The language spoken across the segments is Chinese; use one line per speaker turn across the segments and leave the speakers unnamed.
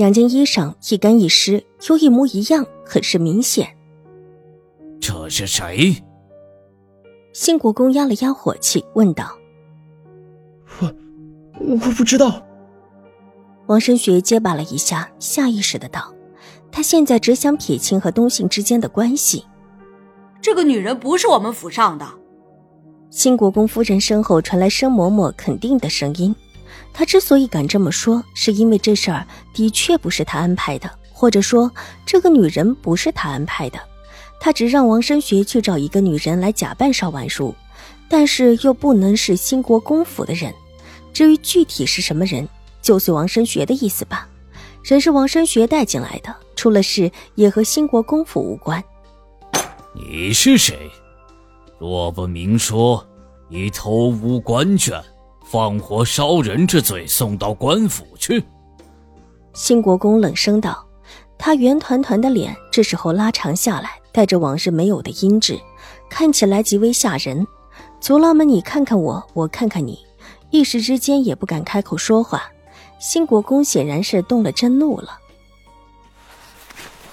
两件衣裳一干一湿，又一模一样，很是明显。
这是谁？
新国公压了压火气，问道：“
我我不知道。”
王生学结巴了一下，下意识的道：“他现在只想撇清和东信之间的关系。
这个女人不是我们府上的。”
新国公夫人身后传来生嬷嬷肯定的声音。他之所以敢这么说，是因为这事儿的确不是他安排的，或者说这个女人不是他安排的。他只让王申学去找一个女人来假扮邵婉如，但是又不能是兴国公府的人。至于具体是什么人，就随王申学的意思吧。人是王申学带进来的，出了事也和兴国公府无关。
你是谁？若不明说，你偷污官眷。放火烧人之罪送到官府去。
新国公冷声道：“他圆团团的脸这时候拉长下来，带着往日没有的阴质，看起来极为吓人。族老们，你看看我，我看看你，一时之间也不敢开口说话。新国公显然是动了真怒了。”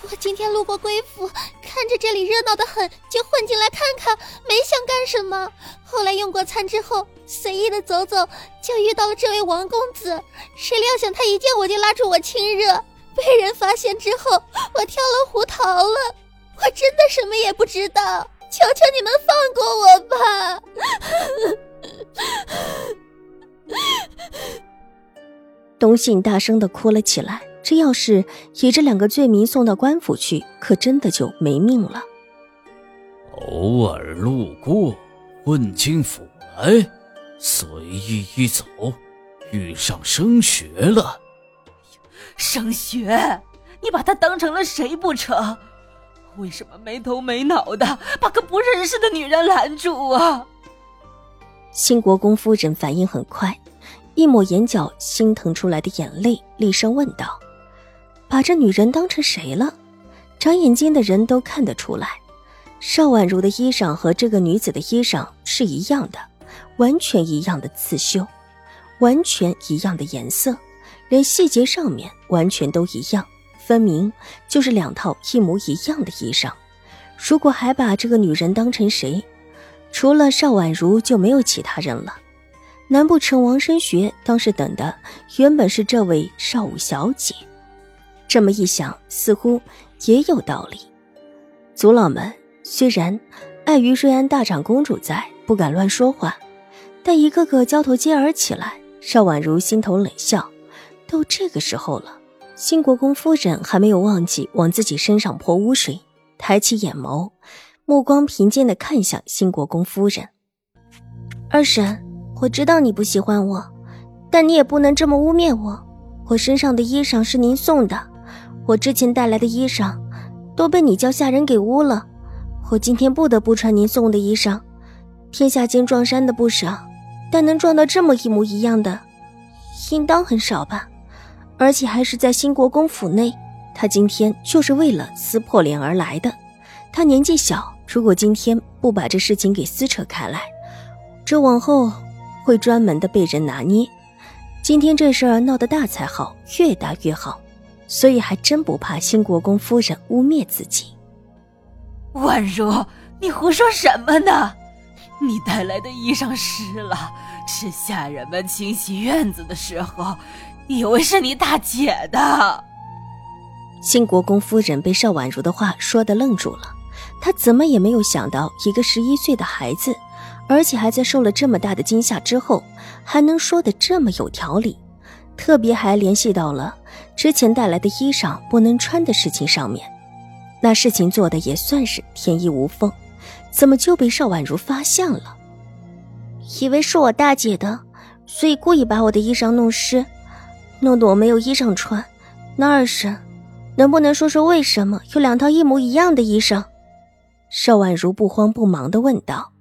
我今天路过贵府，看着这里热闹的很，就混进来看看，没想干什么。后来用过餐之后，随意的走走，就遇到了这位王公子。谁料想他一见我就拉住我亲热，被人发现之后，我跳了湖逃了。我真的什么也不知道，求求你们放过我吧！
东信大声的哭了起来。这要是以这两个罪名送到官府去，可真的就没命了。
偶尔路过，问进府来，随意一走，遇上升学了。
升学，你把他当成了谁不成？为什么没头没脑的把个不认识的女人拦住啊？
新国公夫人反应很快，一抹眼角心疼出来的眼泪，厉声问道。把这女人当成谁了？长眼睛的人都看得出来，邵婉如的衣裳和这个女子的衣裳是一样的，完全一样的刺绣，完全一样的颜色，连细节上面完全都一样，分明就是两套一模一样的衣裳。如果还把这个女人当成谁，除了邵婉如就没有其他人了。难不成王生学当时等的原本是这位邵武小姐？这么一想，似乎也有道理。族老们虽然碍于瑞安大长公主在，不敢乱说话，但一个个交头接耳起来。邵婉如心头冷笑：都这个时候了，新国公夫人还没有忘记往自己身上泼污水。抬起眼眸，目光平静的看向新国公夫人：“二婶，我知道你不喜欢我，但你也不能这么污蔑我。我身上的衣裳是您送的。”我之前带来的衣裳，都被你叫下人给污了。我今天不得不穿您送的衣裳。天下间撞衫的不少，但能撞到这么一模一样的，应当很少吧？而且还是在新国公府内。他今天就是为了撕破脸而来的。他年纪小，如果今天不把这事情给撕扯开来，这往后会专门的被人拿捏。今天这事儿闹得大才好，越大越好。所以还真不怕新国公夫人污蔑自己。
婉如，你胡说什么呢？你带来的衣裳湿了，是下人们清洗院子的时候，以为是你大姐的。
新国公夫人被邵婉如的话说的愣住了，她怎么也没有想到，一个十一岁的孩子，而且还在受了这么大的惊吓之后，还能说的这么有条理。特别还联系到了之前带来的衣裳不能穿的事情上面，那事情做的也算是天衣无缝，怎么就被邵婉如发现了？以为是我大姐的，所以故意把我的衣裳弄湿，弄得我没有衣裳穿。那二婶，能不能说说为什么有两套一模一样的衣裳？邵婉如不慌不忙的问道。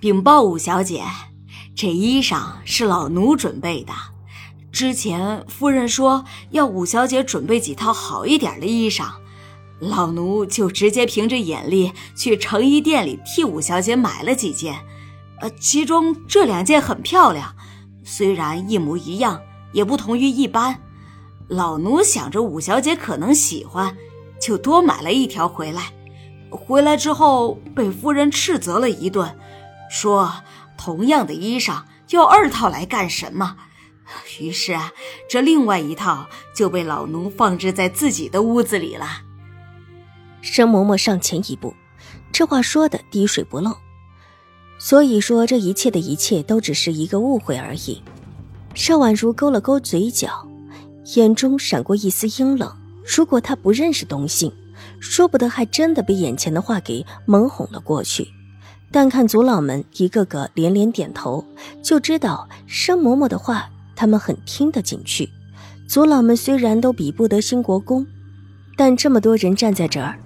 禀报五小姐，这衣裳是老奴准备的。之前夫人说要五小姐准备几套好一点的衣裳，老奴就直接凭着眼力去成衣店里替五小姐买了几件。呃，其中这两件很漂亮，虽然一模一样，也不同于一般。老奴想着五小姐可能喜欢，就多买了一条回来。回来之后被夫人斥责了一顿。说同样的衣裳要二套来干什么？于是啊，这另外一套就被老奴放置在自己的屋子里了。
申嬷嬷上前一步，这话说的滴水不漏。所以说，这一切的一切都只是一个误会而已。邵婉如勾了勾嘴角，眼中闪过一丝阴冷。如果她不认识东信，说不得还真的被眼前的话给蒙哄了过去。但看族老们一个个连连点头，就知道申嬷嬷的话他们很听得进去。族老们虽然都比不得兴国公，但这么多人站在这儿，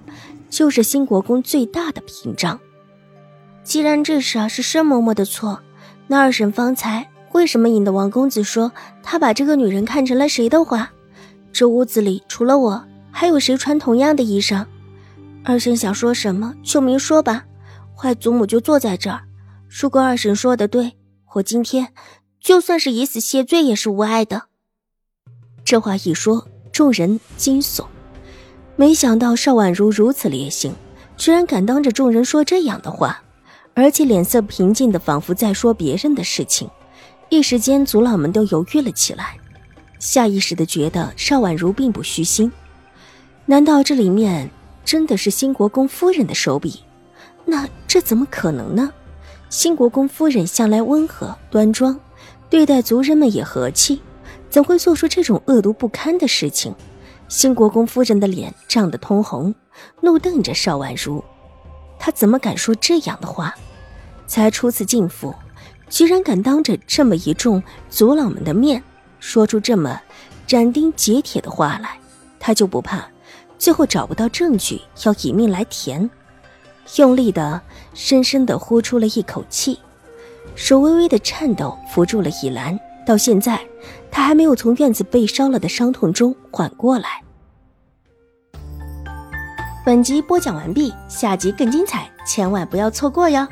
就是兴国公最大的屏障。既然这事是申嬷嬷的错，那二婶方才为什么引得王公子说他把这个女人看成了谁的话？这屋子里除了我，还有谁穿同样的衣裳？二婶想说什么就明说吧。坏祖母就坐在这儿。如果二婶说的对，我今天就算是以死谢罪也是无碍的。这话一说，众人惊悚。没想到邵婉如如此烈性，居然敢当着众人说这样的话，而且脸色平静的仿佛在说别人的事情。一时间，族老们都犹豫了起来，下意识的觉得邵婉如并不虚心。难道这里面真的是新国公夫人的手笔？那这怎么可能呢？新国公夫人向来温和端庄，对待族人们也和气，怎会做出这种恶毒不堪的事情？新国公夫人的脸涨得通红，怒瞪着邵婉如，她怎么敢说这样的话？才初次进府，居然敢当着这么一众族老们的面说出这么斩钉截铁的话来，她就不怕最后找不到证据要以命来填？用力的、深深的呼出了一口气，手微微的颤抖，扶住了倚兰。到现在，他还没有从院子被烧了的伤痛中缓过来。本集播讲完毕，下集更精彩，千万不要错过哟！